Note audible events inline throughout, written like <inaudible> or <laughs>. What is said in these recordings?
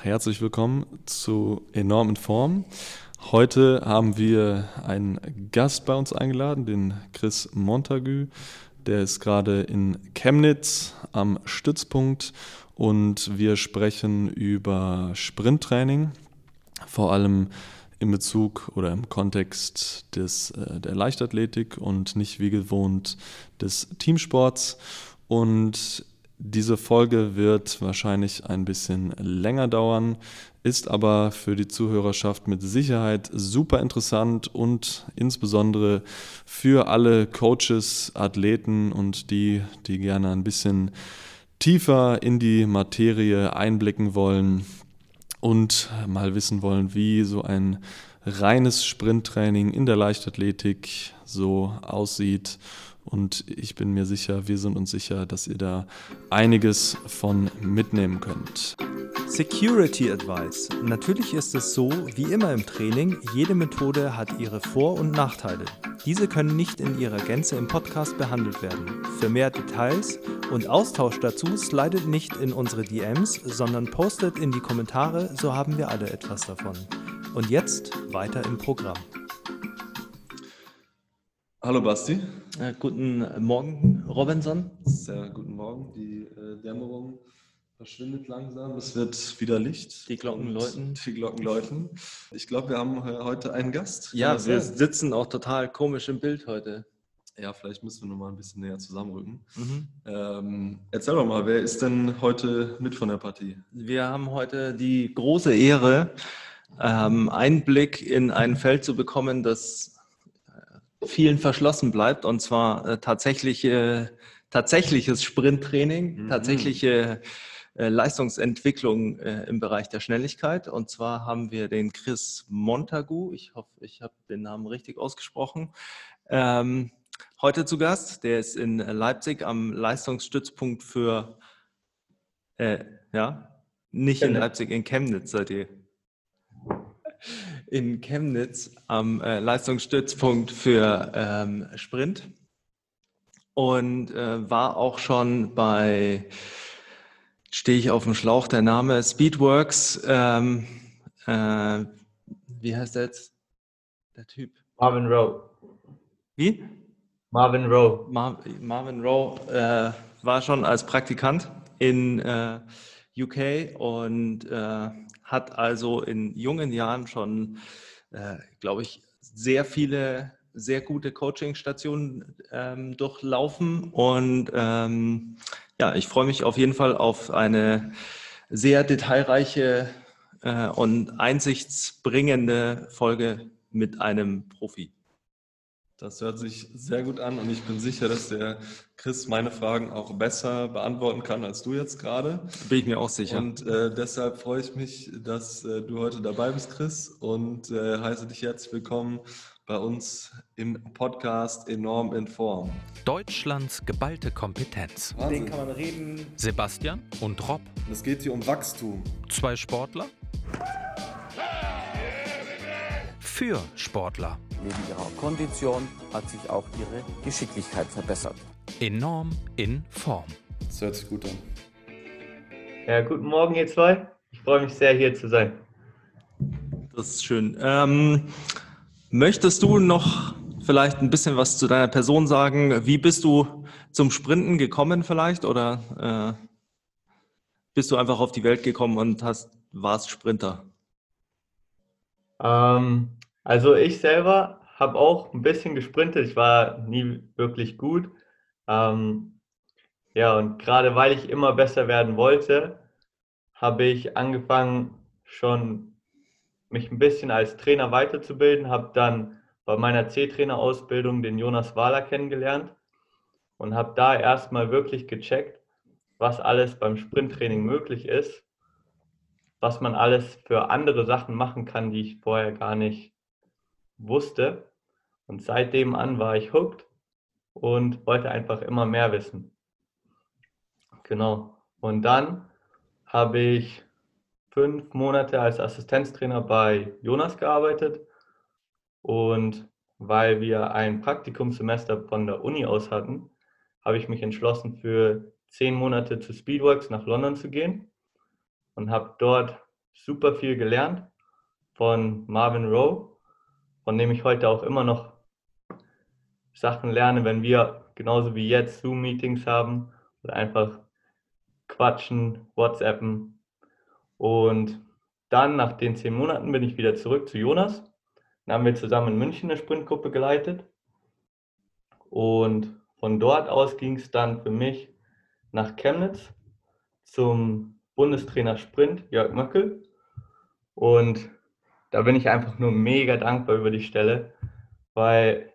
Herzlich willkommen zu Enorm in Form. Heute haben wir einen Gast bei uns eingeladen, den Chris Montagu. Der ist gerade in Chemnitz am Stützpunkt und wir sprechen über Sprinttraining, vor allem in Bezug oder im Kontext des, äh, der Leichtathletik und nicht wie gewohnt des Teamsports. Und diese Folge wird wahrscheinlich ein bisschen länger dauern, ist aber für die Zuhörerschaft mit Sicherheit super interessant und insbesondere für alle Coaches, Athleten und die, die gerne ein bisschen tiefer in die Materie einblicken wollen und mal wissen wollen, wie so ein reines Sprinttraining in der Leichtathletik so aussieht und ich bin mir sicher, wir sind uns sicher, dass ihr da einiges von mitnehmen könnt. Security Advice. Natürlich ist es so, wie immer im Training, jede Methode hat ihre Vor- und Nachteile. Diese können nicht in ihrer Gänze im Podcast behandelt werden. Für mehr Details und Austausch dazu slidet nicht in unsere DMs, sondern postet in die Kommentare, so haben wir alle etwas davon. Und jetzt weiter im Programm. Hallo Basti. Äh, guten Morgen, Robinson. Sehr guten Morgen. Die äh, Dämmerung verschwindet langsam. Es wird wieder Licht. Die Glocken läuten. Die Glocken läuten. Ich glaube, wir haben heute einen Gast. Ja, wir sein? sitzen auch total komisch im Bild heute. Ja, vielleicht müssen wir noch mal ein bisschen näher zusammenrücken. Mhm. Ähm, erzähl doch mal, wer ist denn heute mit von der Partie? Wir haben heute die große Ehre, ähm, Einblick in ein Feld zu bekommen, das vielen verschlossen bleibt, und zwar äh, tatsächliche, tatsächliches Sprinttraining, mhm. tatsächliche äh, Leistungsentwicklung äh, im Bereich der Schnelligkeit. Und zwar haben wir den Chris Montagu, ich hoffe, ich habe den Namen richtig ausgesprochen, ähm, heute zu Gast. Der ist in Leipzig am Leistungsstützpunkt für, äh, ja, nicht in Leipzig, in Chemnitz seid ihr in Chemnitz am äh, Leistungsstützpunkt für ähm, Sprint und äh, war auch schon bei, stehe ich auf dem Schlauch, der Name Speedworks, ähm, äh, wie heißt der jetzt? Der Typ? Marvin Rowe. Wie? Marvin Rowe. Mar Marvin Rowe äh, war schon als Praktikant in äh, UK und äh, hat also in jungen Jahren schon, äh, glaube ich, sehr viele sehr gute Coaching-Stationen ähm, durchlaufen. Und ähm, ja, ich freue mich auf jeden Fall auf eine sehr detailreiche äh, und einsichtsbringende Folge mit einem Profi. Das hört sich sehr gut an und ich bin sicher, dass der Chris meine Fragen auch besser beantworten kann als du jetzt gerade. Bin ich mir auch sicher. Und äh, deshalb freue ich mich, dass äh, du heute dabei bist, Chris, und äh, heiße dich jetzt willkommen bei uns im Podcast Enorm in Form. Deutschlands geballte Kompetenz. Wahnsinn. Den kann man reden. Sebastian und Rob. Es geht hier um Wachstum. Zwei Sportler. Für Sportler. Neben ihrer Kondition hat sich auch ihre Geschicklichkeit verbessert. Enorm in Form. Das hört sich gut an. Ja, guten Morgen, ihr zwei. Ich freue mich sehr, hier zu sein. Das ist schön. Ähm, möchtest du noch vielleicht ein bisschen was zu deiner Person sagen? Wie bist du zum Sprinten gekommen vielleicht? Oder äh, bist du einfach auf die Welt gekommen und hast, warst Sprinter? Ähm, also ich selber habe auch ein bisschen gesprintet. Ich war nie wirklich gut. Ähm, ja, und gerade weil ich immer besser werden wollte, habe ich angefangen, schon mich ein bisschen als Trainer weiterzubilden, habe dann bei meiner C-Trainer-Ausbildung den Jonas Wahler kennengelernt und habe da erstmal wirklich gecheckt, was alles beim Sprinttraining möglich ist, was man alles für andere Sachen machen kann, die ich vorher gar nicht wusste. Und seitdem an war ich hooked und wollte einfach immer mehr wissen. Genau. Und dann habe ich fünf Monate als Assistenztrainer bei Jonas gearbeitet. Und weil wir ein Praktikumssemester von der Uni aus hatten, habe ich mich entschlossen, für zehn Monate zu Speedworks nach London zu gehen und habe dort super viel gelernt von Marvin Rowe, von dem ich heute auch immer noch Sachen lerne, wenn wir genauso wie jetzt Zoom-Meetings haben oder einfach quatschen, WhatsAppen. Und dann nach den zehn Monaten bin ich wieder zurück zu Jonas. Dann haben wir zusammen in München eine Sprintgruppe geleitet. Und von dort aus ging es dann für mich nach Chemnitz zum Bundestrainer Sprint, Jörg Möckel. Und da bin ich einfach nur mega dankbar über die Stelle, weil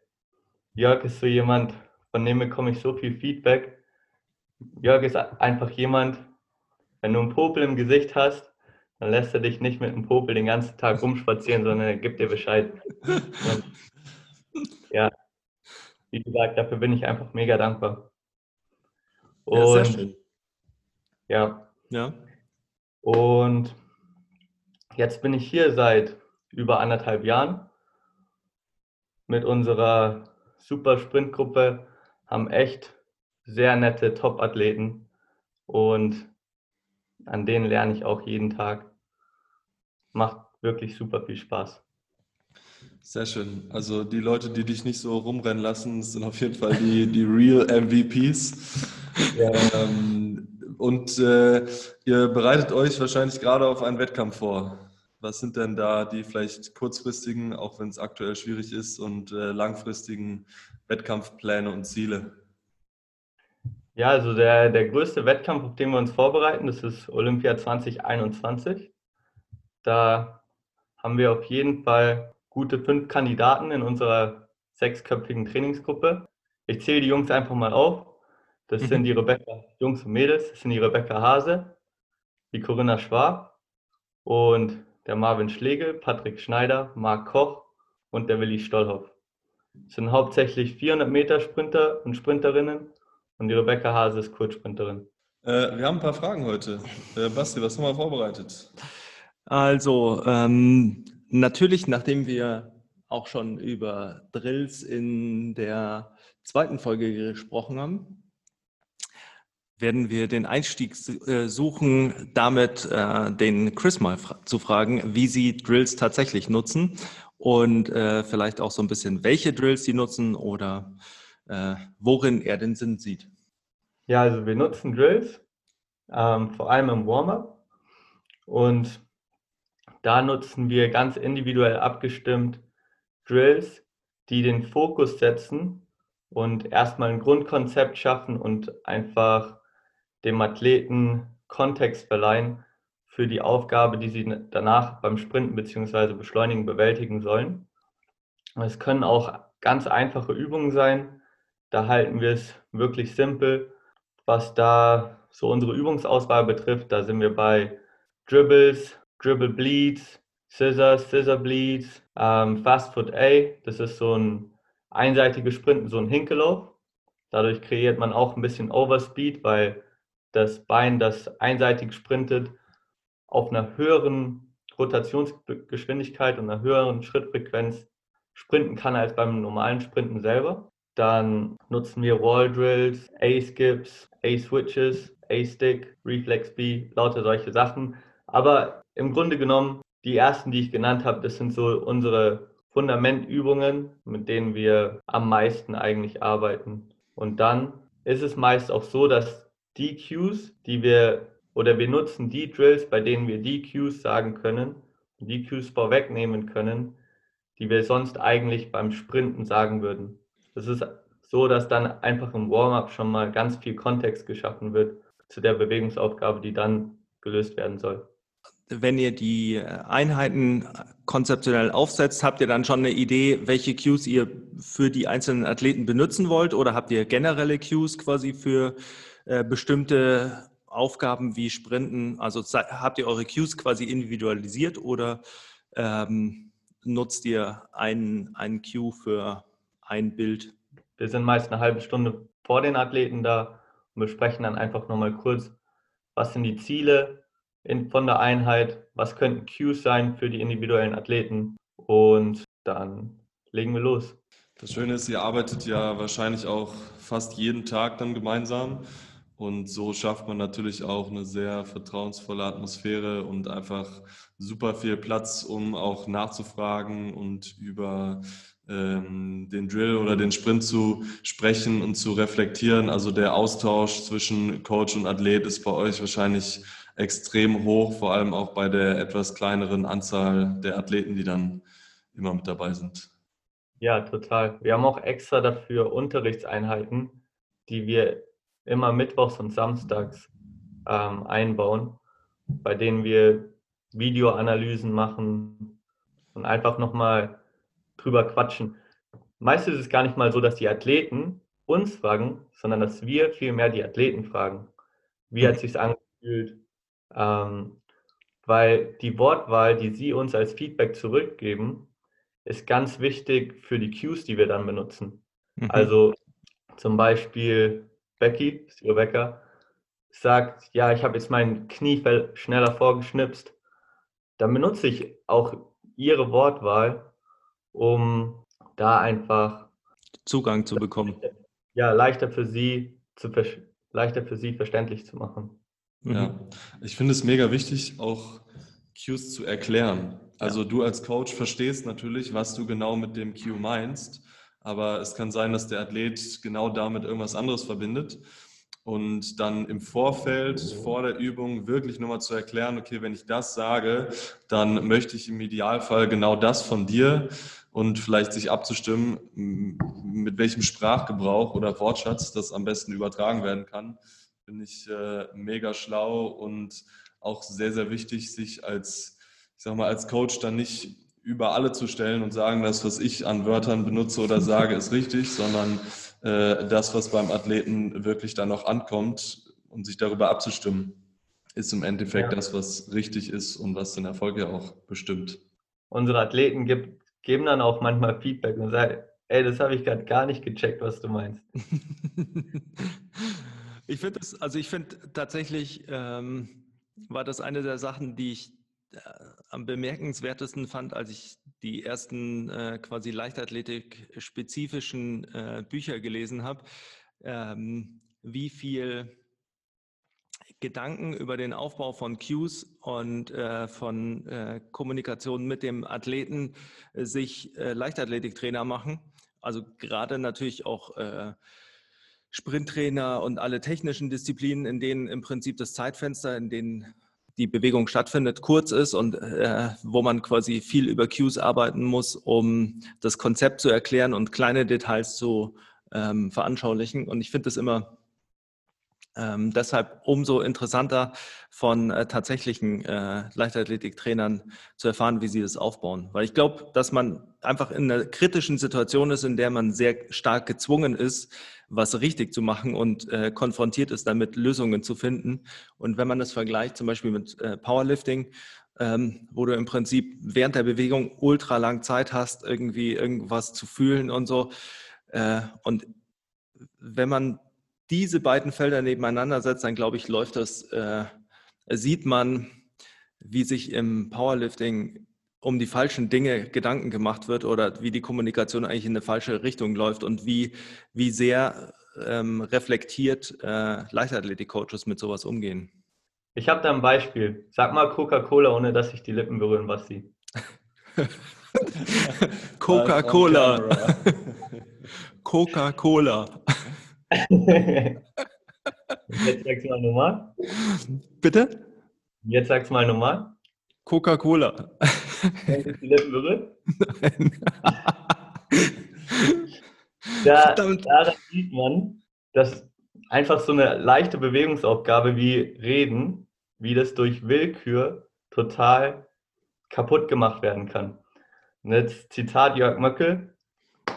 Jörg ist so jemand, von dem bekomme ich so viel Feedback. Jörg ist einfach jemand, wenn du einen Popel im Gesicht hast, dann lässt er dich nicht mit einem Popel den ganzen Tag rumspazieren, sondern er gibt dir Bescheid. Und <laughs> ja, wie gesagt, dafür bin ich einfach mega dankbar. Und, ja, sehr schön. Ja. Ja. Und jetzt bin ich hier seit über anderthalb Jahren mit unserer super Sprintgruppe, haben echt sehr nette Top-Athleten und an denen lerne ich auch jeden Tag. Macht wirklich super viel Spaß. Sehr schön. Also die Leute, die dich nicht so rumrennen lassen, sind auf jeden Fall die, die Real MVPs. Ja. Ähm, und äh, ihr bereitet euch wahrscheinlich gerade auf einen Wettkampf vor. Was sind denn da die vielleicht kurzfristigen, auch wenn es aktuell schwierig ist, und äh, langfristigen Wettkampfpläne und Ziele? Ja, also der, der größte Wettkampf, auf den wir uns vorbereiten, das ist Olympia 2021. Da haben wir auf jeden Fall gute fünf Kandidaten in unserer sechsköpfigen Trainingsgruppe. Ich zähle die Jungs einfach mal auf. Das mhm. sind die Rebecca, Jungs und Mädels, das sind die Rebecca Hase, die Corinna Schwab und der Marvin Schlegel, Patrick Schneider, Marc Koch und der Willi Stollhoff. Das sind hauptsächlich 400 Meter Sprinter und Sprinterinnen und die Rebecca Hase ist Kurzsprinterin. Äh, wir haben ein paar Fragen heute. Äh, Basti, was haben wir vorbereitet? Also, ähm, natürlich, nachdem wir auch schon über Drills in der zweiten Folge gesprochen haben, werden wir den Einstieg äh, suchen, damit äh, den Chris mal zu fragen, wie sie Drills tatsächlich nutzen und äh, vielleicht auch so ein bisschen, welche Drills sie nutzen oder worin er den Sinn sieht. Ja, also wir nutzen Drills, ähm, vor allem im Warm-up. Und da nutzen wir ganz individuell abgestimmt Drills, die den Fokus setzen und erstmal ein Grundkonzept schaffen und einfach dem Athleten Kontext verleihen für die Aufgabe, die sie danach beim Sprinten bzw. Beschleunigen bewältigen sollen. Es können auch ganz einfache Übungen sein, da halten wir es wirklich simpel. Was da so unsere Übungsauswahl betrifft, da sind wir bei Dribbles, Dribble Bleeds, Scissors, Scissor Bleeds, ähm, Fast Foot A. Das ist so ein einseitiges Sprinten, so ein Hinkellauf. Dadurch kreiert man auch ein bisschen Overspeed, weil das Bein, das einseitig sprintet, auf einer höheren Rotationsgeschwindigkeit und einer höheren Schrittfrequenz sprinten kann als beim normalen Sprinten selber. Dann nutzen wir Wall Drills, A-Skips, A-Switches, A-Stick, Reflex B, lauter solche Sachen. Aber im Grunde genommen, die ersten, die ich genannt habe, das sind so unsere Fundamentübungen, mit denen wir am meisten eigentlich arbeiten. Und dann ist es meist auch so, dass die Cues, die wir oder wir nutzen die Drills, bei denen wir die Cues sagen können, die Cues vorwegnehmen können, die wir sonst eigentlich beim Sprinten sagen würden. Das ist so, dass dann einfach im Warm-up schon mal ganz viel Kontext geschaffen wird zu der Bewegungsaufgabe, die dann gelöst werden soll. Wenn ihr die Einheiten konzeptionell aufsetzt, habt ihr dann schon eine Idee, welche Cues ihr für die einzelnen Athleten benutzen wollt oder habt ihr generelle Cues quasi für äh, bestimmte Aufgaben wie Sprinten? Also habt ihr eure Cues quasi individualisiert oder ähm, nutzt ihr einen, einen Cue für ein Bild? Wir sind meist eine halbe Stunde vor den Athleten da und besprechen dann einfach nochmal kurz, was sind die Ziele in, von der Einheit, was könnten Cues sein für die individuellen Athleten und dann legen wir los. Das Schöne ist, ihr arbeitet ja wahrscheinlich auch fast jeden Tag dann gemeinsam. Und so schafft man natürlich auch eine sehr vertrauensvolle Atmosphäre und einfach super viel Platz, um auch nachzufragen und über ähm, den Drill oder den Sprint zu sprechen und zu reflektieren. Also der Austausch zwischen Coach und Athlet ist bei euch wahrscheinlich extrem hoch, vor allem auch bei der etwas kleineren Anzahl der Athleten, die dann immer mit dabei sind. Ja, total. Wir haben auch extra dafür Unterrichtseinheiten, die wir immer mittwochs und samstags ähm, einbauen, bei denen wir Videoanalysen machen und einfach nochmal drüber quatschen. Meistens ist es gar nicht mal so, dass die Athleten uns fragen, sondern dass wir vielmehr die Athleten fragen. Wie hat es sich angefühlt? Ähm, weil die Wortwahl, die sie uns als Feedback zurückgeben, ist ganz wichtig für die Cues, die wir dann benutzen. Mhm. Also zum Beispiel Becky, Steve Becker, sagt, ja, ich habe jetzt mein Knie schneller vorgeschnipst. Dann benutze ich auch ihre Wortwahl, um da einfach Zugang zu bekommen. Ja, leichter für sie zu leichter für sie verständlich zu machen. Ja, mhm. ich finde es mega wichtig, auch Cues zu erklären. Also ja. du als Coach verstehst natürlich, was du genau mit dem Cue meinst, aber es kann sein, dass der Athlet genau damit irgendwas anderes verbindet. Und dann im Vorfeld, vor der Übung, wirklich nochmal zu erklären, okay, wenn ich das sage, dann möchte ich im Idealfall genau das von dir und vielleicht sich abzustimmen, mit welchem Sprachgebrauch oder Wortschatz das am besten übertragen werden kann, finde ich äh, mega schlau und auch sehr, sehr wichtig, sich als, ich sag mal, als Coach dann nicht über alle zu stellen und sagen, das, was ich an Wörtern benutze oder sage, ist richtig, sondern äh, das, was beim Athleten wirklich dann noch ankommt und sich darüber abzustimmen, ist im Endeffekt ja. das, was richtig ist und was den Erfolg ja auch bestimmt. Unsere Athleten gibt, geben dann auch manchmal Feedback und sagen, ey, das habe ich gerade gar nicht gecheckt, was du meinst. <laughs> ich finde es, also ich finde tatsächlich, ähm, war das eine der Sachen, die ich am bemerkenswertesten fand, als ich die ersten äh, quasi Leichtathletik-spezifischen äh, Bücher gelesen habe, ähm, wie viel Gedanken über den Aufbau von Cues und äh, von äh, Kommunikation mit dem Athleten äh, sich Leichtathletiktrainer machen. Also gerade natürlich auch Sprinttrainer und alle technischen Disziplinen, in denen im Prinzip das Zeitfenster, in denen die Bewegung stattfindet, kurz ist und äh, wo man quasi viel über Cues arbeiten muss, um das Konzept zu erklären und kleine Details zu ähm, veranschaulichen. Und ich finde es immer ähm, deshalb umso interessanter von äh, tatsächlichen äh, Leichtathletiktrainern zu erfahren, wie sie das aufbauen. Weil ich glaube, dass man einfach in einer kritischen Situation ist, in der man sehr stark gezwungen ist, was richtig zu machen und äh, konfrontiert ist damit, Lösungen zu finden. Und wenn man das vergleicht, zum Beispiel mit äh, Powerlifting, ähm, wo du im Prinzip während der Bewegung ultra lang Zeit hast, irgendwie irgendwas zu fühlen und so. Äh, und wenn man diese beiden Felder nebeneinander setzt, dann glaube ich, läuft das, äh, sieht man, wie sich im Powerlifting um die falschen Dinge Gedanken gemacht wird oder wie die Kommunikation eigentlich in eine falsche Richtung läuft und wie, wie sehr ähm, reflektiert äh, Leichtathletik-Coaches mit sowas umgehen. Ich habe da ein Beispiel. Sag mal Coca-Cola, ohne dass sich die Lippen berühren, was sie. <laughs> Coca-Cola. <laughs> Coca-Cola. Jetzt sag's mal nochmal. Bitte? Jetzt sag's mal nochmal. Coca-Cola. die Lippen berührt? Nein. <laughs> da, daran sieht man, dass einfach so eine leichte Bewegungsaufgabe wie Reden, wie das durch Willkür total kaputt gemacht werden kann. Und jetzt Zitat Jörg Möckel,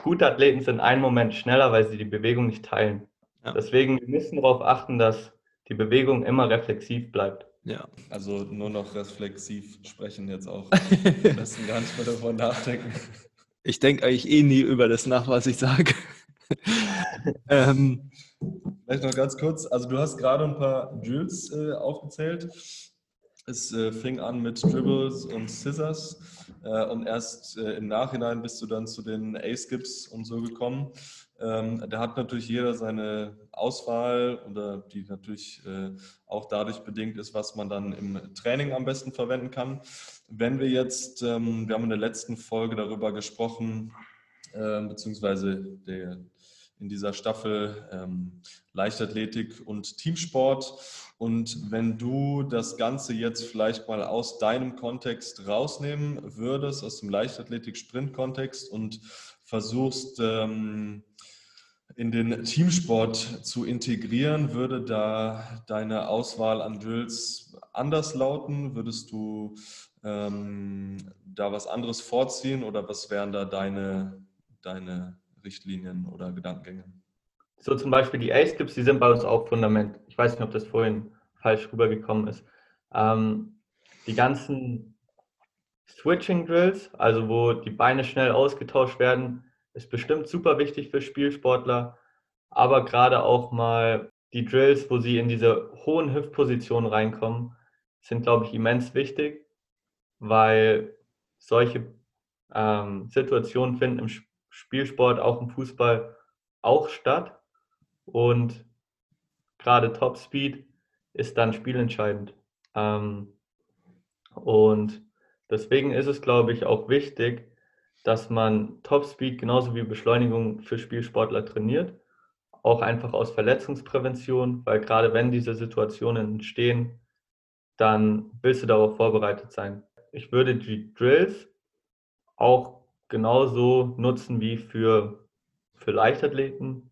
gute Athleten sind einen Moment schneller, weil sie die Bewegung nicht teilen. Ja. Deswegen müssen wir darauf achten, dass die Bewegung immer reflexiv bleibt. Ja. Also nur noch reflexiv sprechen jetzt auch. <laughs> Wir müssen gar nicht mehr darüber nachdenken. Ich denke eigentlich eh nie über das nach, was ich sage. <laughs> ähm, Vielleicht noch ganz kurz. Also du hast gerade ein paar Drills äh, aufgezählt. Es äh, fing an mit Dribbles und Scissors äh, und erst äh, im Nachhinein bist du dann zu den A-Skips und so gekommen. Ähm, da hat natürlich jeder seine Auswahl oder die natürlich äh, auch dadurch bedingt ist, was man dann im Training am besten verwenden kann. Wenn wir jetzt, ähm, wir haben in der letzten Folge darüber gesprochen, äh, beziehungsweise der, in dieser Staffel ähm, Leichtathletik und Teamsport. Und wenn du das Ganze jetzt vielleicht mal aus deinem Kontext rausnehmen würdest, aus dem Leichtathletik-Sprint-Kontext und versuchst, ähm, in den Teamsport zu integrieren, würde da deine Auswahl an Drills anders lauten? Würdest du ähm, da was anderes vorziehen oder was wären da deine, deine Richtlinien oder Gedankengänge? So zum Beispiel die A-Skips, die sind bei uns auch Fundament. Ich weiß nicht, ob das vorhin falsch rübergekommen ist. Ähm, die ganzen Switching Drills, also wo die Beine schnell ausgetauscht werden, ist bestimmt super wichtig für Spielsportler, aber gerade auch mal die Drills, wo sie in diese hohen Hüftpositionen reinkommen, sind, glaube ich, immens wichtig, weil solche ähm, Situationen finden im Spielsport, auch im Fußball, auch statt. Und gerade Topspeed ist dann spielentscheidend. Ähm, und deswegen ist es, glaube ich, auch wichtig, dass man Topspeed genauso wie Beschleunigung für Spielsportler trainiert. Auch einfach aus Verletzungsprävention, weil gerade wenn diese Situationen entstehen, dann willst du darauf vorbereitet sein. Ich würde die Drills auch genauso nutzen wie für, für Leichtathleten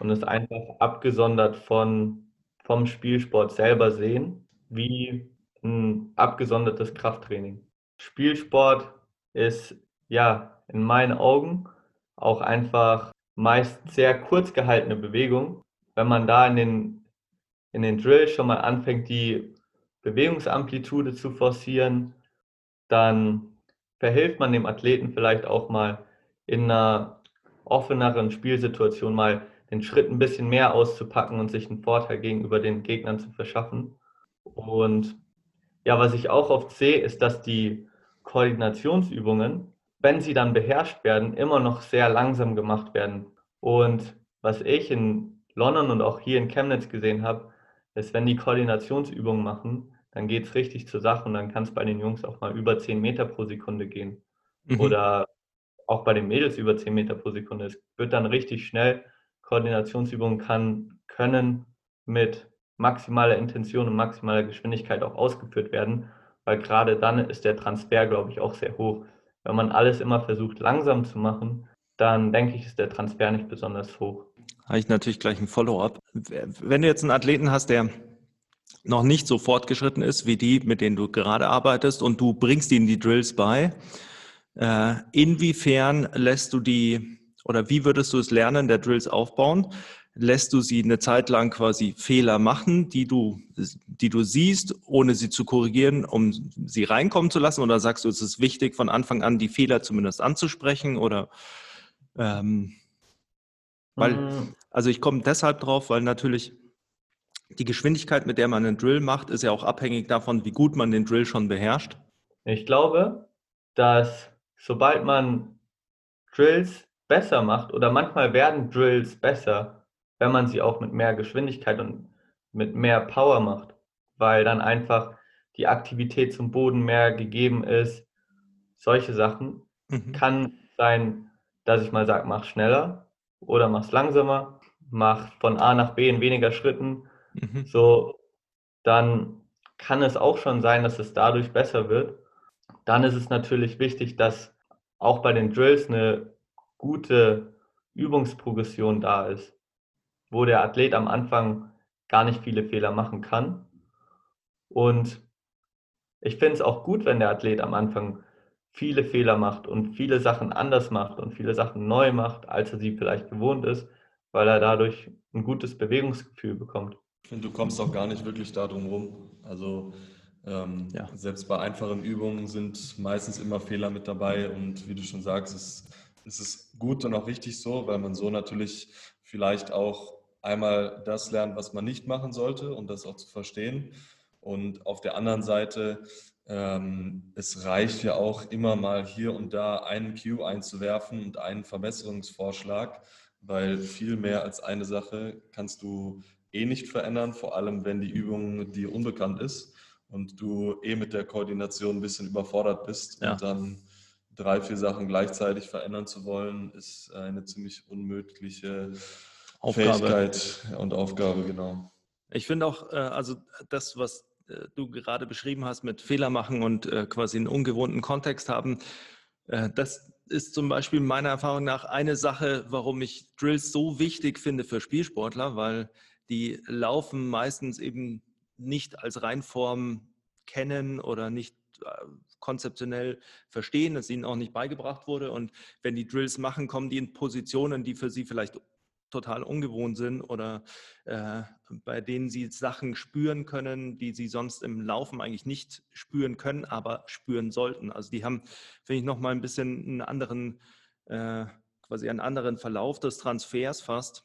und es einfach abgesondert von, vom Spielsport selber sehen, wie ein abgesondertes Krafttraining. Spielsport ist ja in meinen Augen auch einfach meist sehr kurz gehaltene Bewegung. Wenn man da in den, in den Drill schon mal anfängt, die Bewegungsamplitude zu forcieren, dann verhilft man dem Athleten vielleicht auch mal in einer offeneren Spielsituation mal den Schritt ein bisschen mehr auszupacken und sich einen Vorteil gegenüber den Gegnern zu verschaffen. Und ja, was ich auch oft sehe, ist, dass die Koordinationsübungen, wenn sie dann beherrscht werden, immer noch sehr langsam gemacht werden. Und was ich in London und auch hier in Chemnitz gesehen habe, ist, wenn die Koordinationsübungen machen, dann geht es richtig zur Sache und dann kann es bei den Jungs auch mal über 10 Meter pro Sekunde gehen. Mhm. Oder auch bei den Mädels über 10 Meter pro Sekunde. Es wird dann richtig schnell. Koordinationsübungen kann, können mit maximaler Intention und maximaler Geschwindigkeit auch ausgeführt werden, weil gerade dann ist der Transfer, glaube ich, auch sehr hoch. Wenn man alles immer versucht langsam zu machen, dann denke ich, ist der Transfer nicht besonders hoch. Habe ich natürlich gleich ein Follow-up. Wenn du jetzt einen Athleten hast, der noch nicht so fortgeschritten ist wie die, mit denen du gerade arbeitest und du bringst ihnen die Drills bei, äh, inwiefern lässt du die oder wie würdest du es lernen, der Drills aufbauen? Lässt du sie eine Zeit lang quasi Fehler machen, die du, die du siehst, ohne sie zu korrigieren, um sie reinkommen zu lassen? Oder sagst du, es ist wichtig, von Anfang an die Fehler zumindest anzusprechen? Oder ähm, weil, mhm. also ich komme deshalb drauf, weil natürlich die Geschwindigkeit, mit der man einen Drill macht, ist ja auch abhängig davon, wie gut man den Drill schon beherrscht. Ich glaube, dass sobald man Drills besser macht oder manchmal werden Drills besser, wenn man sie auch mit mehr Geschwindigkeit und mit mehr Power macht, weil dann einfach die Aktivität zum Boden mehr gegeben ist. Solche Sachen mhm. kann sein, dass ich mal sage, mach schneller oder mach es langsamer, mach von A nach B in weniger Schritten. Mhm. So, dann kann es auch schon sein, dass es dadurch besser wird. Dann ist es natürlich wichtig, dass auch bei den Drills eine gute Übungsprogression da ist, wo der Athlet am Anfang gar nicht viele Fehler machen kann. Und ich finde es auch gut, wenn der Athlet am Anfang viele Fehler macht und viele Sachen anders macht und viele Sachen neu macht, als er sie vielleicht gewohnt ist, weil er dadurch ein gutes Bewegungsgefühl bekommt. Ich finde, du kommst auch gar nicht wirklich darum rum. Also ähm, ja. selbst bei einfachen Übungen sind meistens immer Fehler mit dabei und wie du schon sagst, es es ist gut und auch richtig so, weil man so natürlich vielleicht auch einmal das lernt, was man nicht machen sollte und das auch zu verstehen. Und auf der anderen Seite, ähm, es reicht ja auch immer mal hier und da einen Cue einzuwerfen und einen Verbesserungsvorschlag, weil viel mehr als eine Sache kannst du eh nicht verändern, vor allem wenn die Übung dir unbekannt ist und du eh mit der Koordination ein bisschen überfordert bist Ja. und dann drei, vier Sachen gleichzeitig verändern zu wollen, ist eine ziemlich unmögliche Aufgabe. Fähigkeit und Aufgabe, genau. Ich finde auch, äh, also das, was äh, du gerade beschrieben hast mit Fehler machen und äh, quasi einen ungewohnten Kontext haben, das ist zum Beispiel meiner Erfahrung nach eine Sache, warum ich Drills so wichtig finde für Spielsportler, weil die laufen meistens eben nicht als Reinform kennen oder nicht konzeptionell verstehen, es ihnen auch nicht beigebracht wurde. Und wenn die Drills machen, kommen die in Positionen, die für sie vielleicht total ungewohnt sind oder äh, bei denen sie Sachen spüren können, die sie sonst im Laufen eigentlich nicht spüren können, aber spüren sollten. Also die haben, finde ich, nochmal ein bisschen einen anderen, äh, quasi einen anderen Verlauf des Transfers fast,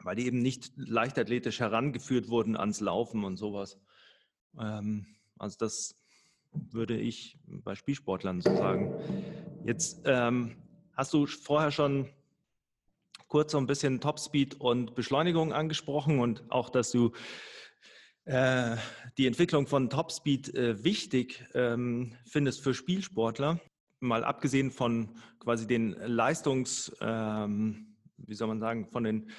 weil die eben nicht leichtathletisch herangeführt wurden ans Laufen und sowas. Ähm, also das würde ich bei Spielsportlern so sagen. Jetzt ähm, hast du vorher schon kurz so ein bisschen Topspeed und Beschleunigung angesprochen und auch, dass du äh, die Entwicklung von Topspeed äh, wichtig ähm, findest für Spielsportler. Mal abgesehen von quasi den Leistungs, ähm, wie soll man sagen, von den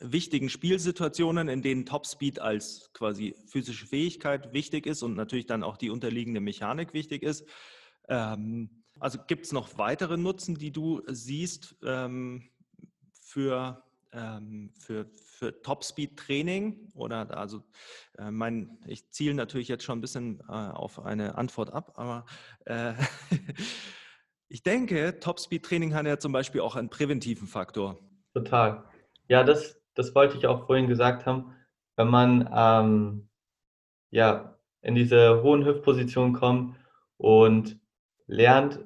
wichtigen Spielsituationen, in denen Topspeed als quasi physische Fähigkeit wichtig ist und natürlich dann auch die unterliegende Mechanik wichtig ist. Ähm, also gibt es noch weitere Nutzen, die du siehst ähm, für, ähm, für, für Topspeed-Training? Oder also äh, mein, ich ziele natürlich jetzt schon ein bisschen äh, auf eine Antwort ab, aber äh, <laughs> ich denke, Topspeed-Training hat ja zum Beispiel auch einen präventiven Faktor. Total. Ja, das, das wollte ich auch vorhin gesagt haben. Wenn man ähm, ja, in diese hohen Hüftpositionen kommt und lernt,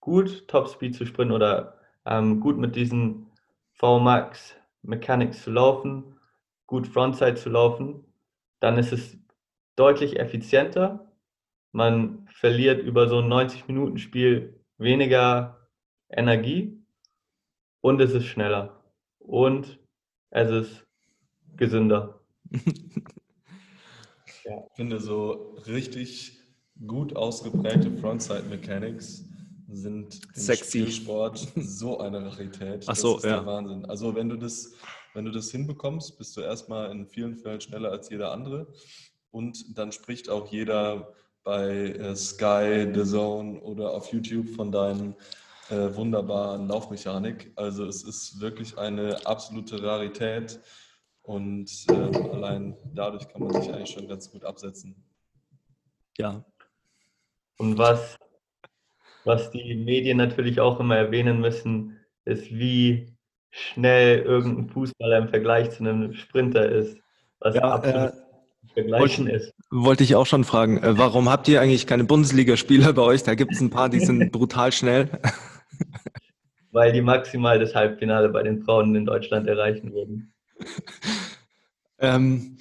gut Topspeed zu sprinten oder ähm, gut mit diesen VMAX Mechanics zu laufen, gut Frontside zu laufen, dann ist es deutlich effizienter. Man verliert über so ein 90-Minuten-Spiel weniger Energie und es ist schneller und es ist gesünder. <laughs> Ich finde so richtig gut ausgeprägte Frontside Mechanics sind im Sexy. Spielsport so eine Rarität. Ach so, das ist ja. der Wahnsinn. Also wenn du das, wenn du das hinbekommst, bist du erstmal in vielen Fällen schneller als jeder andere. Und dann spricht auch jeder bei äh, Sky, The Zone oder auf YouTube von deinen äh, wunderbaren Laufmechanik. Also es ist wirklich eine absolute Rarität und äh, allein dadurch kann man sich eigentlich schon ganz gut absetzen. Ja, Und was, was die Medien natürlich auch immer erwähnen müssen, ist, wie schnell irgendein Fußballer im Vergleich zu einem Sprinter ist, was Ja, absolut äh, vergleichen ist. wollte ich auch schon fragen. Äh, warum habt ihr eigentlich keine Bundesligaspieler bei euch? Da gibt es ein paar, die sind <laughs> brutal schnell. Weil die maximal das Halbfinale bei den Frauen in Deutschland erreichen würden. Ähm,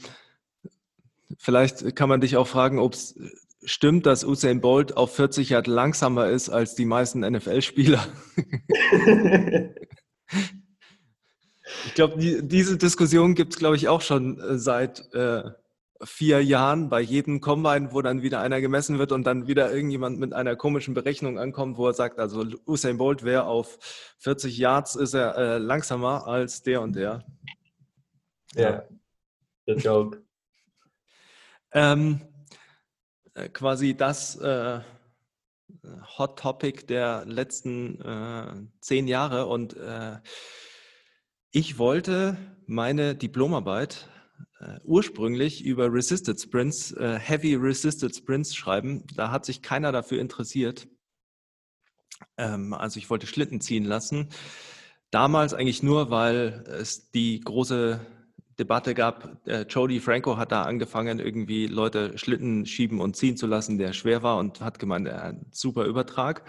vielleicht kann man dich auch fragen, ob es stimmt, dass Usain Bolt auf 40 Yard langsamer ist als die meisten NFL-Spieler. <laughs> Ich glaube, die, diese Diskussion gibt es, glaube ich, auch schon äh, seit äh, vier Jahren bei jedem Combine, wo dann wieder einer gemessen wird und dann wieder irgendjemand mit einer komischen Berechnung ankommt, wo er sagt, also Usain Bolt wäre auf 40 Yards ist er äh, langsamer als der und der. ja, der Joke. Ähm, äh, quasi das äh, Hot Topic der letzten äh, zehn Jahre und äh, ich wollte meine Diplomarbeit ursprünglich über Resisted Sprints, äh, Heavy Resisted Sprints schreiben. Da hat sich keiner dafür interessiert. Ähm, also ich wollte Schlitten ziehen lassen. Damals eigentlich nur, weil es die große Debatte gab, äh, Jody Franco hat da angefangen, irgendwie Leute Schlitten schieben und ziehen zu lassen, der schwer war und hat gemeint, äh, super Übertrag.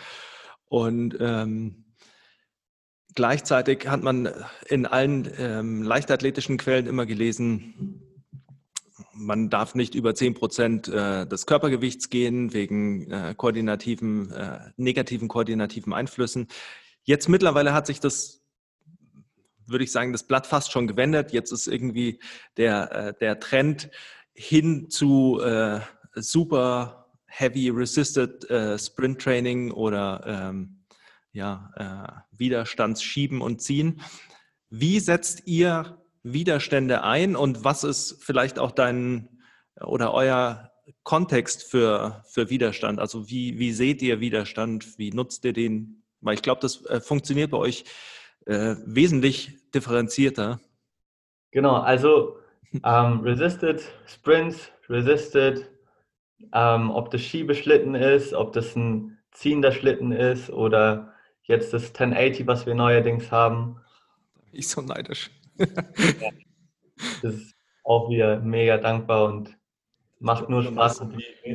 Und ähm, gleichzeitig hat man in allen ähm, leichtathletischen Quellen immer gelesen, man darf nicht über 10 Prozent äh, des Körpergewichts gehen wegen äh, koordinativen, äh, negativen koordinativen Einflüssen. Jetzt mittlerweile hat sich das, würde ich sagen, das Blatt fast schon gewendet. Jetzt ist irgendwie der, äh, der Trend hin zu äh, super heavy resisted äh, Sprint Training oder ähm, ja, Widerstandsschieben und Ziehen. Wie setzt ihr Widerstände ein und was ist vielleicht auch dein oder euer Kontext für, für Widerstand? Also wie, wie seht ihr Widerstand? Wie nutzt ihr den? Weil ich glaube, das äh, funktioniert bei euch äh, wesentlich differenzierter. Genau, also ähm, Resisted Sprints, Resisted, ähm, ob das Schiebeschlitten ist, ob das ein ziehender Schlitten ist oder jetzt das 1080, was wir neuerdings haben. Ich so neidisch das ist auch wieder mega dankbar und macht nur Spaß.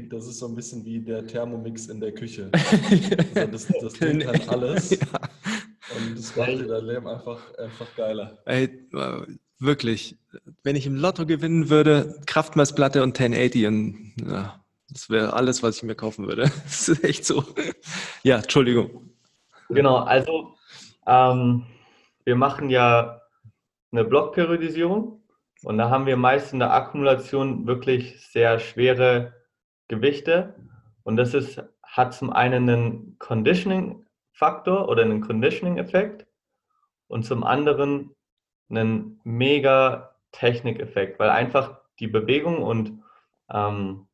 Das ist so ein bisschen wie der Thermomix in der Küche. <laughs> also das, das kann alles. Ja. Und das macht dir dein Leben einfach, einfach geiler. Ey, wirklich. Wenn ich im Lotto gewinnen würde, Kraftmessplatte und 1080 und ja, das wäre alles, was ich mir kaufen würde. <laughs> Das ist echt so. Ja, Entschuldigung. Genau, also ähm, wir machen ja eine Blockperiodisierung. Und da haben wir meist in der Akkumulation wirklich sehr schwere Gewichte. Und das ist, hat zum einen einen Conditioning-Faktor oder einen Conditioning-Effekt und zum anderen einen mega Technik-Effekt, weil einfach die Bewegung und ähm,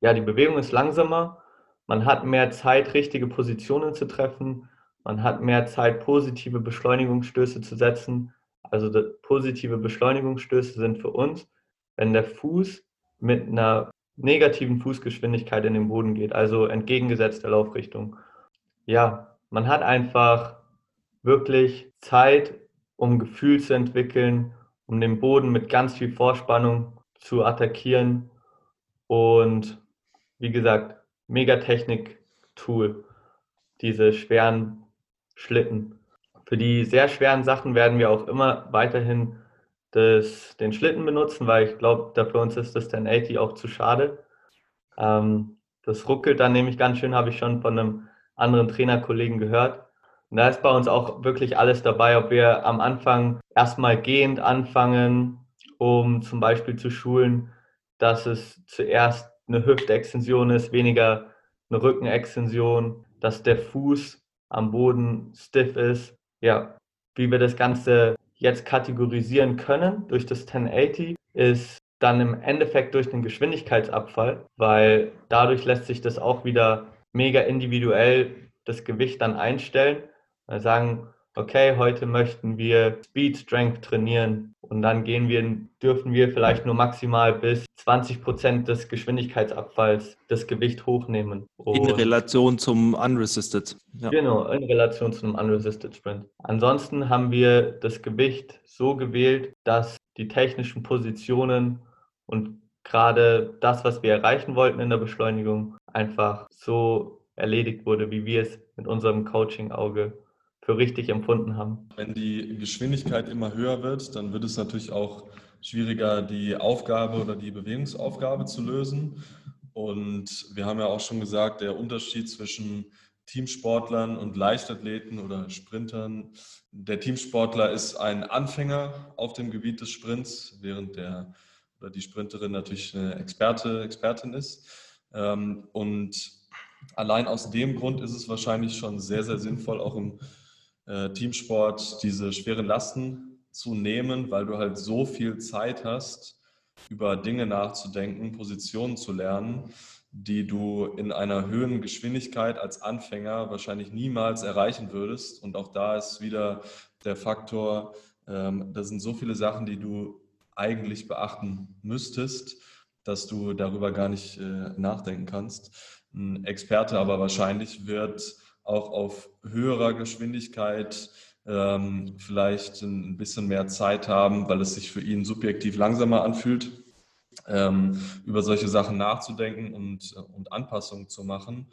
ja, die Bewegung ist langsamer, man hat mehr Zeit, richtige Positionen zu treffen, man hat mehr Zeit, positive Beschleunigungsstöße zu setzen also positive Beschleunigungsstöße sind für uns, wenn der Fuß mit einer negativen Fußgeschwindigkeit in den Boden geht, also entgegengesetzt der Laufrichtung. Ja, man hat einfach wirklich Zeit, um Gefühl zu entwickeln, um den Boden mit ganz viel Vorspannung zu attackieren. Und wie gesagt, Megatechnik-Tool, diese schweren Schlitten. Für die sehr schweren Sachen werden wir auch immer weiterhin das, den Schlitten benutzen, weil ich glaube, für uns ist das 1080 auch zu schade. Ähm, das ruckelt dann nämlich ganz schön, habe ich schon von einem anderen Trainerkollegen gehört. Und da ist bei uns auch wirklich alles dabei, ob wir am Anfang erstmal gehend anfangen, um zum Beispiel zu schulen, dass es zuerst eine Hüftextension ist, weniger eine Rückenextension, dass der Fuß am Boden stiff ist, ja, wie wir das Ganze jetzt kategorisieren können durch das 1080 ist dann im Endeffekt durch den Geschwindigkeitsabfall, weil dadurch lässt sich das auch wieder mega individuell das Gewicht dann einstellen. Sagen, okay, heute möchten wir Speed Strength trainieren und dann gehen wir, dürfen wir vielleicht nur maximal bis 20 Prozent des Geschwindigkeitsabfalls das Gewicht hochnehmen. Und in Relation zum Unresisted. Ja. Genau, in Relation zum Unresisted Sprint. Ansonsten haben wir das Gewicht so gewählt, dass die technischen Positionen und gerade das, was wir erreichen wollten in der Beschleunigung, einfach so erledigt wurde, wie wir es mit unserem Coaching-Auge für richtig empfunden haben. Wenn die Geschwindigkeit immer höher wird, dann wird es natürlich auch schwieriger, die Aufgabe oder die Bewegungsaufgabe zu lösen. Und wir haben ja auch schon gesagt, der Unterschied zwischen Teamsportlern und Leichtathleten oder Sprintern. Der Teamsportler ist ein Anfänger auf dem Gebiet des Sprints, während der oder die Sprinterin natürlich eine Experte, Expertin ist. Ähm, und allein aus dem Grund ist es wahrscheinlich schon sehr, sehr sinnvoll, auch im äh, Teamsport diese schweren Lasten zu nehmen, weil du halt so viel Zeit hast, über Dinge nachzudenken, Positionen zu lernen, die du in einer höheren Geschwindigkeit als Anfänger wahrscheinlich niemals erreichen würdest. Und auch da ist wieder der Faktor, ähm, das sind so viele Sachen, die du eigentlich beachten müsstest, dass du darüber gar nicht äh, nachdenken kannst. Ein Experte aber wahrscheinlich wird auch auf höherer Geschwindigkeit ähm, vielleicht ein bisschen mehr Zeit haben, weil es sich für ihn subjektiv langsamer anfühlt, ähm, über solche Sachen nachzudenken und, und Anpassungen zu machen.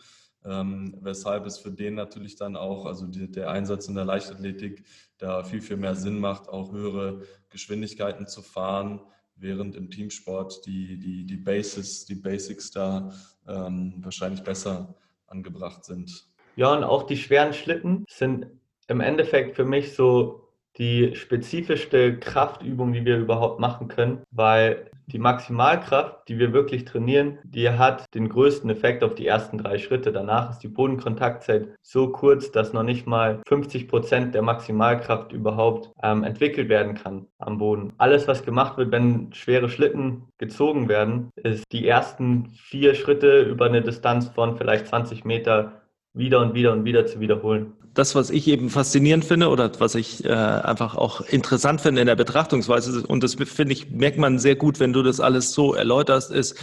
Ähm, weshalb es für den natürlich dann auch, also die, der Einsatz in der Leichtathletik, da viel, viel mehr Sinn macht, auch höhere Geschwindigkeiten zu fahren, während im Teamsport die, die, die Basis, die Basics da ähm, wahrscheinlich besser angebracht sind. Ja, und auch die schweren Schlitten sind im Endeffekt für mich so die spezifischste Kraftübung, die wir überhaupt machen können, weil die Maximalkraft, die wir wirklich trainieren, die hat den größten Effekt auf die ersten drei Schritte. Danach ist die Bodenkontaktzeit so kurz, dass noch nicht mal 50 Prozent der Maximalkraft überhaupt ähm, entwickelt werden kann am Boden. Alles, was gemacht wird, wenn schwere Schlitten gezogen werden, ist die ersten vier Schritte über eine Distanz von vielleicht 20 Meter wieder und wieder und wieder zu wiederholen das, was ich eben faszinierend finde oder was ich äh, einfach auch interessant finde in der Betrachtungsweise, und das finde ich, merkt man sehr gut, wenn du das alles so erläuterst, ist,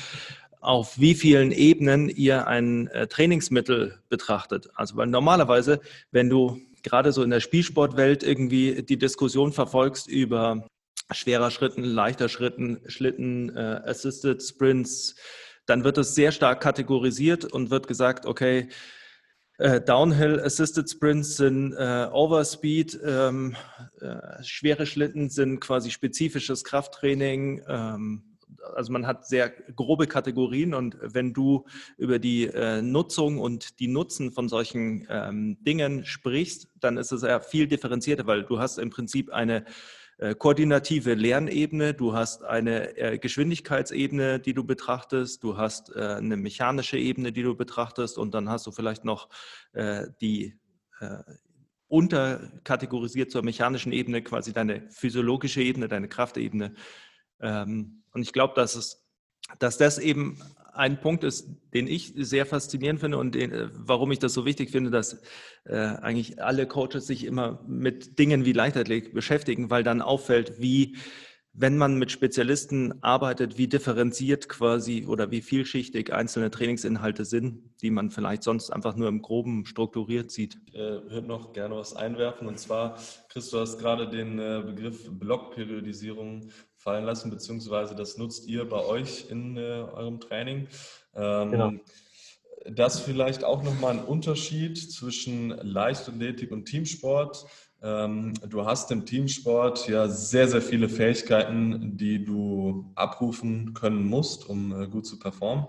auf wie vielen Ebenen ihr ein äh, Trainingsmittel betrachtet. Also weil normalerweise, wenn du gerade so in der Spielsportwelt irgendwie die Diskussion verfolgst über schwerer Schritten, leichter Schritten, Schlitten, äh, Assisted Sprints, dann wird das sehr stark kategorisiert und wird gesagt, okay, äh, Downhill Assisted Sprints sind äh, Overspeed, ähm, äh, schwere Schlitten sind quasi spezifisches Krafttraining. Ähm, also man hat sehr grobe Kategorien und wenn du über die äh, Nutzung und die Nutzen von solchen ähm, Dingen sprichst, dann ist es ja viel differenzierter, weil du hast im Prinzip eine koordinative Lernebene, du hast eine äh, Geschwindigkeitsebene, die du betrachtest, du hast äh, eine mechanische Ebene, die du betrachtest. Und dann hast du vielleicht noch die unterkategorisiert zur mechanischen Ebene quasi deine physiologische Ebene, deine Kraftebene. Ähm, und ich glaube, dass dass das eben ein Punkt ist, den ich sehr faszinierend finde und den, äh, warum ich das so wichtig finde, dass äh, eigentlich alle Coaches sich immer mit Dingen wie Leichtathletik beschäftigen, weil dann auffällt, wie, wenn man mit Spezialisten arbeitet, wie differenziert quasi oder wie vielschichtig einzelne Trainingsinhalte sind, die man vielleicht sonst einfach nur im Groben strukturiert sieht. Ich äh, würde noch gerne was einwerfen und zwar, Chris, du hast gerade den äh, Begriff Blockperiodisierung fallen lassen, beziehungsweise das nutzt ihr bei euch in äh, eurem Training. Ähm, genau. Das vielleicht auch nochmal ein Unterschied zwischen Leichtathletik und Teamsport. Ähm, du hast im Teamsport ja sehr, sehr viele Fähigkeiten, die du abrufen können musst, um äh, gut zu performen.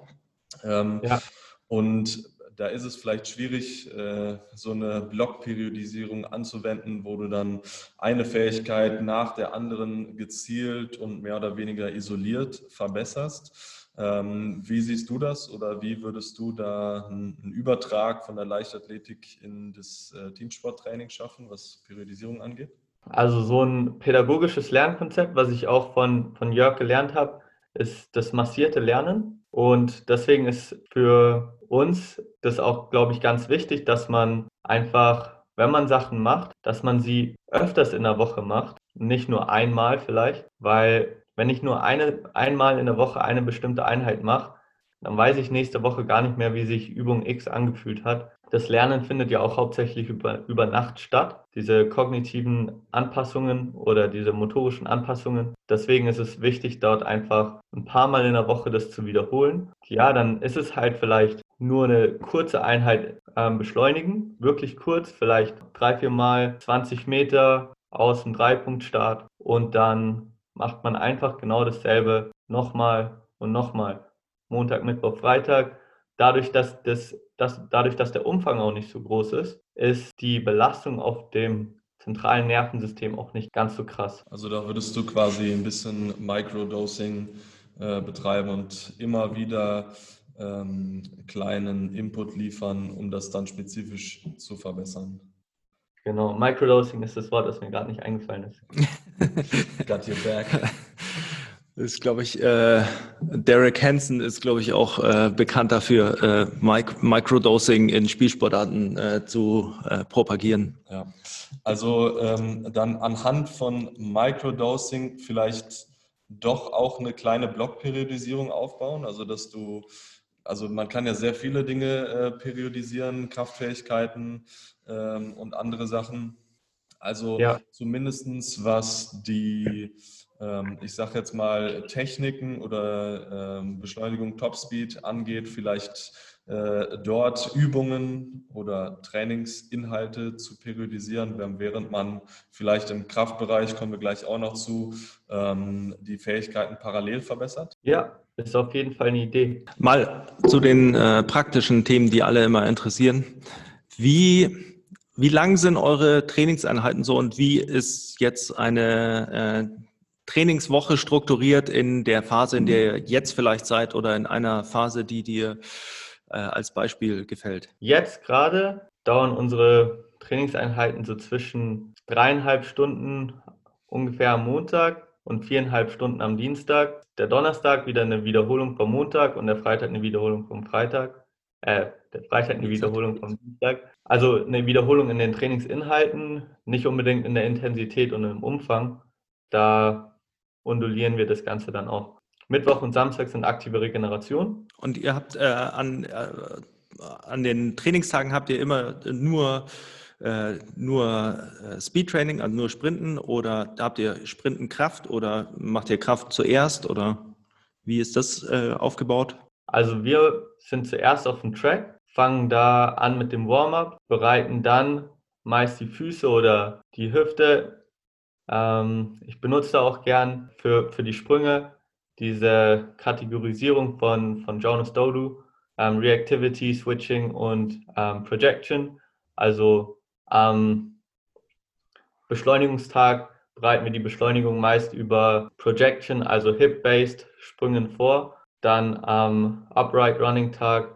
Ähm, ja. Und da ist es vielleicht schwierig, äh, so eine Blockperiodisierung anzuwenden, wo du dann eine Fähigkeit nach der anderen gezielt und mehr oder weniger isoliert verbesserst. Ähm, wie siehst du das oder wie würdest du da einen Übertrag von der Leichtathletik in das äh, Teamsporttraining schaffen, was Periodisierung angeht? Also so ein pädagogisches Lernkonzept, was ich auch von, von Jörg gelernt habe, ist das massierte Lernen. Und deswegen ist für uns das auch, glaube ich, ganz wichtig, dass man einfach, wenn man Sachen macht, dass man sie öfters in der Woche macht, nicht nur einmal vielleicht, weil wenn ich nur eine, einmal in der Woche eine bestimmte Einheit mache, dann weiß ich nächste Woche gar nicht mehr, wie sich Übung X angefühlt hat. Das Lernen findet ja auch hauptsächlich über, über Nacht statt, diese kognitiven Anpassungen oder diese motorischen Anpassungen. Deswegen ist es wichtig, dort einfach ein paar Mal in der Woche das zu wiederholen. Ja, dann ist es halt vielleicht nur eine kurze Einheit ähm, beschleunigen, wirklich kurz, vielleicht drei, vier Mal 20 Meter aus dem Dreipunktstart und dann macht man einfach genau dasselbe nochmal und nochmal. Montag, Mittwoch, Freitag. Dadurch dass, das, dass, dadurch, dass der Umfang auch nicht so groß ist, ist die Belastung auf dem zentralen Nervensystem auch nicht ganz so krass. Also da würdest du quasi ein bisschen Microdosing äh, betreiben und immer wieder ähm, kleinen Input liefern, um das dann spezifisch zu verbessern. Genau, Microdosing ist das Wort, das mir gerade nicht eingefallen ist. <laughs> Got your back. Das ist, glaube ich, äh, Derek Hansen ist, glaube ich, auch äh, bekannt dafür, äh, Mic Microdosing in Spielsportarten äh, zu äh, propagieren. Ja, also ähm, dann anhand von Microdosing vielleicht doch auch eine kleine Blockperiodisierung aufbauen, also dass du also man kann ja sehr viele Dinge äh, periodisieren, Kraftfähigkeiten ähm, und andere Sachen. Also ja. zumindest was die, ich sage jetzt mal, Techniken oder ähm, Beschleunigung Topspeed angeht, vielleicht äh, dort Übungen oder Trainingsinhalte zu periodisieren, während man vielleicht im Kraftbereich, kommen wir gleich auch noch zu, ähm, die Fähigkeiten parallel verbessert? Ja, ist auf jeden Fall eine Idee. Mal zu den äh, praktischen Themen, die alle immer interessieren. Wie, wie lang sind eure Trainingseinheiten so und wie ist jetzt eine äh, Trainingswoche strukturiert in der Phase, in der ihr jetzt vielleicht seid oder in einer Phase, die dir äh, als Beispiel gefällt? Jetzt gerade dauern unsere Trainingseinheiten so zwischen dreieinhalb Stunden ungefähr am Montag und viereinhalb Stunden am Dienstag. Der Donnerstag wieder eine Wiederholung vom Montag und der Freitag eine Wiederholung vom Freitag. Äh, der Freitag eine Wiederholung vom Dienstag. Also eine Wiederholung in den Trainingsinhalten, nicht unbedingt in der Intensität und im Umfang. Da undulieren wir das Ganze dann auch. Mittwoch und Samstag sind aktive Regeneration. Und ihr habt äh, an, äh, an den Trainingstagen habt ihr immer nur, äh, nur äh, Speedtraining, also nur Sprinten oder habt ihr Sprinten Kraft oder macht ihr Kraft zuerst oder wie ist das äh, aufgebaut? Also wir sind zuerst auf dem Track, fangen da an mit dem Warm-up, bereiten dann meist die Füße oder die Hüfte. Ähm, ich benutze auch gern für, für die Sprünge diese Kategorisierung von, von Jonas Dodu, ähm, Reactivity, Switching und ähm, Projection. Also am Beschleunigungstag bereiten wir die Beschleunigung meist über Projection, also Hip-based Sprüngen vor. Dann am Upright Running Tag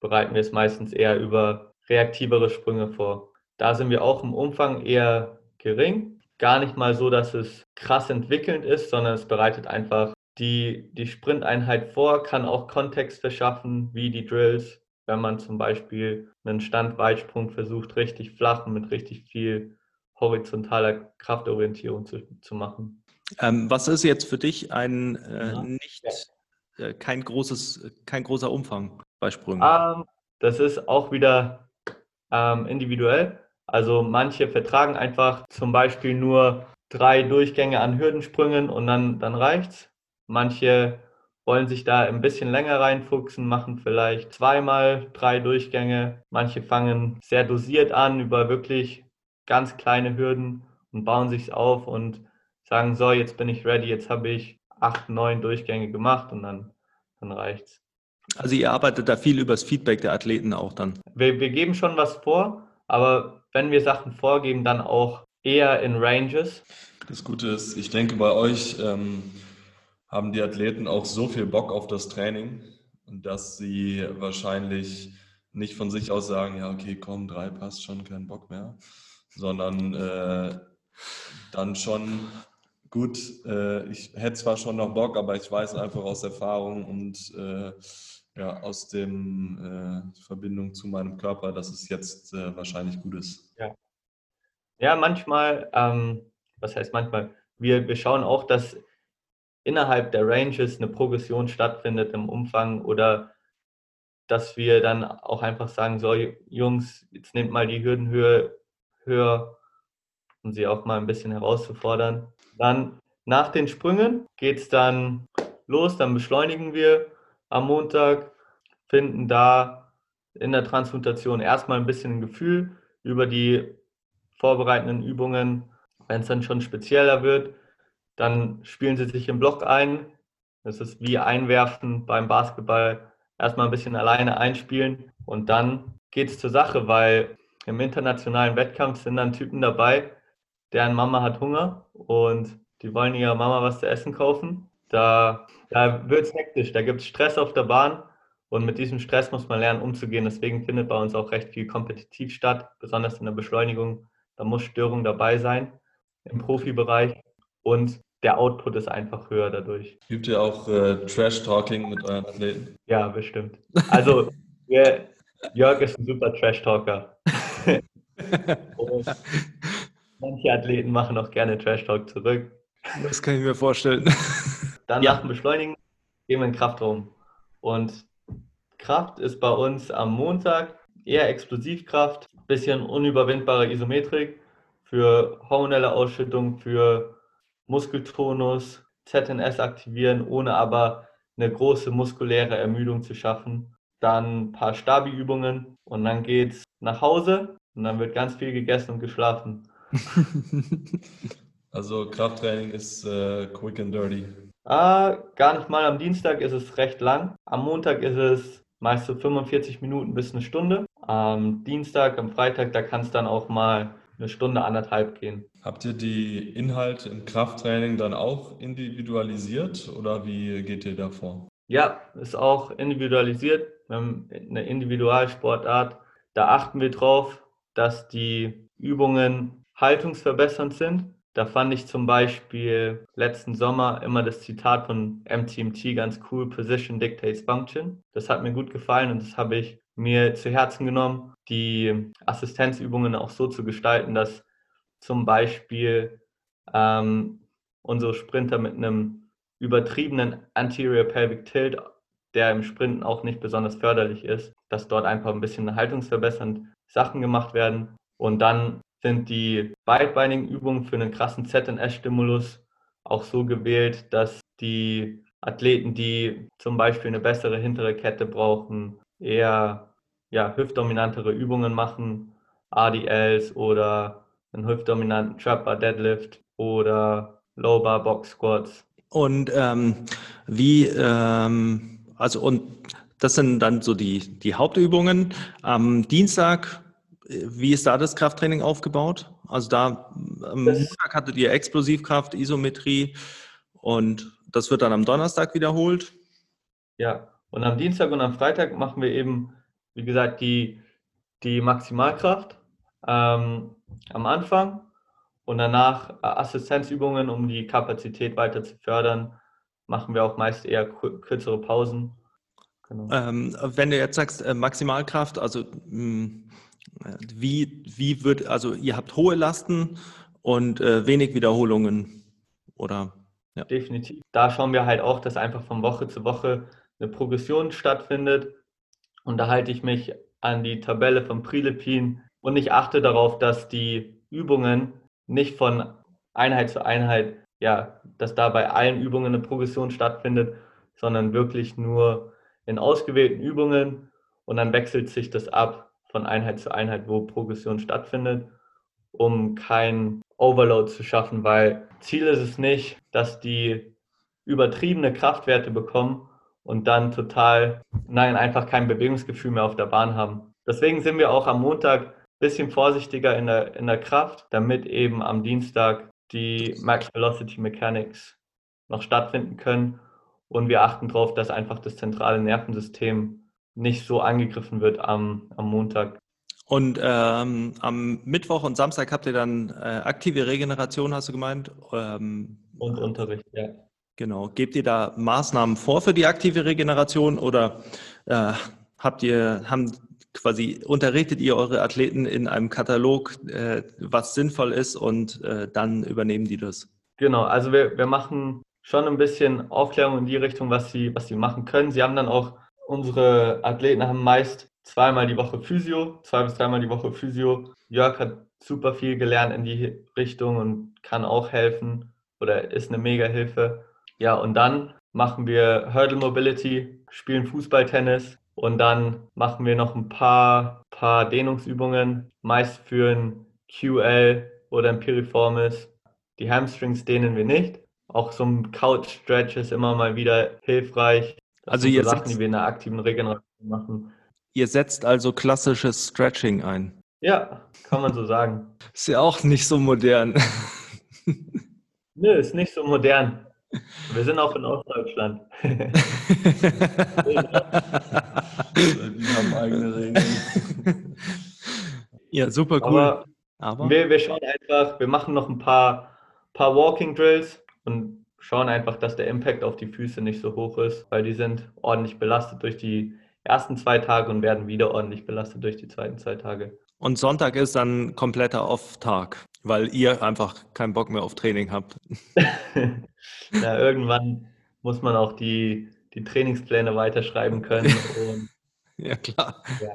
bereiten wir es meistens eher über reaktivere Sprünge vor. Da sind wir auch im Umfang eher gering. Gar nicht mal so, dass es krass entwickelnd ist, sondern es bereitet einfach die, die Sprinteinheit vor kann auch Kontext verschaffen, wie die Drills, wenn man zum Beispiel einen Standweitsprung versucht, richtig flach und mit richtig viel horizontaler Kraftorientierung zu, zu machen. Ähm, was ist jetzt für dich ein äh, ja. nicht äh, kein großes, kein großer Umfang bei Sprüngen? Ähm, das ist auch wieder ähm, individuell. Also manche vertragen einfach zum Beispiel nur drei Durchgänge an Hürdensprüngen und dann, dann reicht's. Manche wollen sich da ein bisschen länger reinfuchsen, machen vielleicht zweimal drei Durchgänge. Manche fangen sehr dosiert an über wirklich ganz kleine Hürden und bauen sich auf und sagen, so, jetzt bin ich ready, jetzt habe ich acht, neun Durchgänge gemacht und dann, dann reicht's. Also ihr arbeitet da viel über das Feedback der Athleten auch dann? Wir, wir geben schon was vor, aber wenn wir Sachen vorgeben, dann auch eher in Ranges. Das Gute ist, ich denke bei euch, ähm haben die Athleten auch so viel Bock auf das Training, dass sie wahrscheinlich nicht von sich aus sagen, ja, okay, komm, drei passt schon, kein Bock mehr, sondern äh, dann schon, gut, äh, ich hätte zwar schon noch Bock, aber ich weiß einfach aus Erfahrung und äh, ja, aus dem äh, Verbindung zu meinem Körper, dass es jetzt äh, wahrscheinlich gut ist. Ja, ja manchmal, ähm, was heißt manchmal, wir, wir schauen auch, dass innerhalb der Ranges eine Progression stattfindet im Umfang oder dass wir dann auch einfach sagen, so Jungs, jetzt nehmt mal die Hürdenhöhe höher, um sie auch mal ein bisschen herauszufordern. Dann nach den Sprüngen geht es dann los, dann beschleunigen wir am Montag, finden da in der Transmutation erstmal ein bisschen ein Gefühl über die vorbereitenden Übungen. Wenn es dann schon spezieller wird, dann spielen sie sich im Block ein. Das ist wie einwerfen beim Basketball. Erstmal ein bisschen alleine einspielen und dann geht es zur Sache, weil im internationalen Wettkampf sind dann Typen dabei, deren Mama hat Hunger und die wollen ihrer Mama was zu essen kaufen. Da, da wird es hektisch, da gibt es Stress auf der Bahn und mit diesem Stress muss man lernen umzugehen. Deswegen findet bei uns auch recht viel kompetitiv statt, besonders in der Beschleunigung. Da muss Störung dabei sein im Profibereich. Und der Output ist einfach höher dadurch. Übt ihr auch äh, Trash-Talking mit euren Athleten? Ja, bestimmt. Also, wir, Jörg ist ein super Trash-Talker. manche Athleten machen auch gerne Trash-Talk zurück. Das kann ich mir vorstellen. Dann ja. nach dem Beschleunigen gehen wir in Kraftraum. Und Kraft ist bei uns am Montag eher Explosivkraft, bisschen unüberwindbare Isometrik für hormonelle Ausschüttung, für Muskeltonus, ZNS aktivieren, ohne aber eine große muskuläre Ermüdung zu schaffen. dann ein paar Stabi-Übungen und dann geht's nach Hause und dann wird ganz viel gegessen und geschlafen. <laughs> Also Krafttraining ist äh, quick and dirty. Ah, gar nicht mal. Am Dienstag ist es recht lang. Am Montag ist es meist so 45 Minuten bis eine Stunde. Am Dienstag, am Freitag, da kann es dann auch mal eine Stunde, anderthalb gehen. Habt ihr die Inhalte im Krafttraining dann auch individualisiert oder wie geht ihr da vor? Ja, ist auch individualisiert. Wir haben eine Individualsportart. Da achten wir drauf, dass die Übungen haltungsverbessernd sind. Da fand ich zum Beispiel letzten Sommer immer das Zitat von MTMT ganz cool, Position Dictates Function. Das hat mir gut gefallen und das habe ich mir zu Herzen genommen, die Assistenzübungen auch so zu gestalten, dass zum Beispiel ähm, unsere Sprinter mit einem übertriebenen Anterior Pelvic Tilt, der im Sprinten auch nicht besonders förderlich ist, dass dort einfach ein bisschen haltungsverbessernd Sachen gemacht werden. Und dann sind die beidbeinigen Übungen für einen krassen ZNS-Stimulus auch so gewählt, dass die Athleten, die zum Beispiel eine bessere hintere Kette brauchen, eher ja, hüftdominantere Übungen machen, ADLs oder einen hüftdominanten Trapper Deadlift oder Low Bar Box Squats. Und ähm, wie, ähm, also und das sind dann so die, die Hauptübungen. Am Dienstag wie ist da das Krafttraining aufgebaut? Also da am Montag hattet ihr Explosivkraft, Isometrie und das wird dann am Donnerstag wiederholt. Ja, und am Dienstag und am Freitag machen wir eben, wie gesagt, die, die Maximalkraft ähm, am Anfang und danach äh, Assistenzübungen, um die Kapazität weiter zu fördern, machen wir auch meist eher kürzere Pausen. Genau. Ähm, wenn du jetzt sagst äh, Maximalkraft, also mh, hm, wie, wie wird, also ihr habt hohe Lasten und äh, wenig Wiederholungen, oder? Ja. Definitiv. Da schauen wir halt auch, dass einfach von Woche zu Woche eine Progression stattfindet. Und da halte ich mich an die Tabelle von Prilepin und ich achte darauf, dass die Übungen nicht von Einheit zu Einheit, ja, dass da bei allen Übungen eine Progression stattfindet, sondern wirklich nur in ausgewählten Übungen und dann wechselt sich das ab von Einheit zu Einheit, wo Progression stattfindet, um kein Overload zu schaffen, weil Ziel ist es nicht, dass die übertriebene Kraftwerte bekommen und dann total, nein, einfach kein Bewegungsgefühl mehr auf der Bahn haben. Deswegen sind wir auch am Montag ein bisschen vorsichtiger in der, in der Kraft, damit eben am Dienstag die Max Velocity Mechanics noch stattfinden können. Und wir achten darauf, dass einfach das zentrale Nervensystem nicht so angegriffen wird am, am Montag. Und ähm, am Mittwoch und Samstag habt ihr dann äh, aktive Regeneration, hast du gemeint? Ähm, und Unterricht, ja. Genau. Gebt ihr da Maßnahmen vor für die aktive Regeneration oder äh, habt ihr, haben quasi unterrichtet ihr eure Athleten in einem Katalog, äh, was sinnvoll ist und äh, dann übernehmen die das? Genau, also wir, wir machen schon ein bisschen Aufklärung in die Richtung, was sie, was sie machen können. Sie haben dann auch unsere Athleten haben meist zweimal die Woche Physio, zwei bis dreimal die Woche Physio. Jörg hat super viel gelernt in die Richtung und kann auch helfen oder ist eine mega Hilfe. Ja, und dann machen wir Hurdle Mobility, spielen Fußball, Tennis und dann machen wir noch ein paar, paar Dehnungsübungen, meist für ein QL oder ein Piriformis. Die Hamstrings dehnen wir nicht. Auch so ein Couch Stretch ist immer mal wieder hilfreich. Also ihr so Sachen, die wir in der aktiven Regeneration machen. Ihr setzt also klassisches Stretching ein. Ja, kann man so sagen. Ist ja auch nicht so modern. Nö, ist nicht so modern. Wir sind auch in Ostdeutschland. wir haben eigene Regeln. Ja, super cool. Aber, Aber? Wir, wir schauen einfach, wir machen noch ein paar, paar Walking Drills und schauen einfach, dass der Impact auf die Füße nicht so hoch ist, weil die sind ordentlich belastet durch die ersten zwei Tage und werden wieder ordentlich belastet durch die zweiten zwei Tage. Und Sonntag ist dann kompletter Off-Tag, weil ihr einfach keinen Bock mehr auf Training habt. <laughs> ja, irgendwann muss man auch die, die Trainingspläne weiterschreiben können. <laughs> ja, klar. Ja.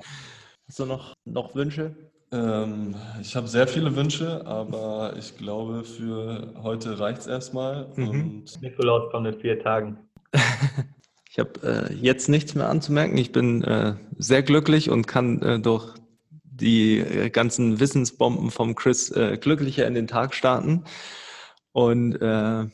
Hast du noch, noch Wünsche? Ähm, ich habe sehr viele Wünsche, aber ich glaube, für heute reicht es erstmal. Mhm. Nikolaus kommt in vier Tagen. <laughs> Ich habe äh, jetzt nichts mehr anzumerken. Ich bin äh, sehr glücklich und kann äh, durch die äh, ganzen Wissensbomben vom Chris äh, glücklicher in den Tag starten. Und äh,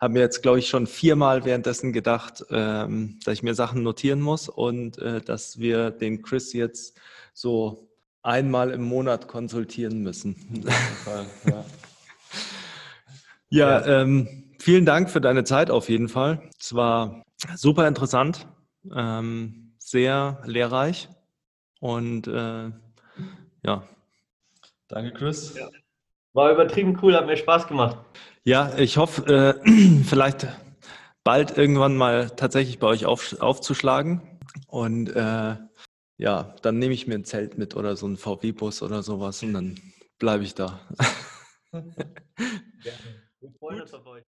habe mir jetzt, glaube ich, schon viermal währenddessen gedacht, ähm, dass ich mir Sachen notieren muss und äh, dass wir den Chris jetzt so einmal im Monat konsultieren müssen. ja. Ja, ähm, vielen Dank für deine Zeit auf jeden Fall. Es war super interessant, ähm, sehr lehrreich und äh, ja. Danke, Chris. Ja. War übertrieben cool, hat mir Spaß gemacht. Ja, ich hoffe, äh, <clears throat> vielleicht bald irgendwann mal tatsächlich bei euch auf, aufzuschlagen. Und äh, ja, dann nehme ich mir ein Zelt mit oder so einen VW-Bus oder sowas und dann bleibe ich da. <laughs> Wir freuen uns auf euch.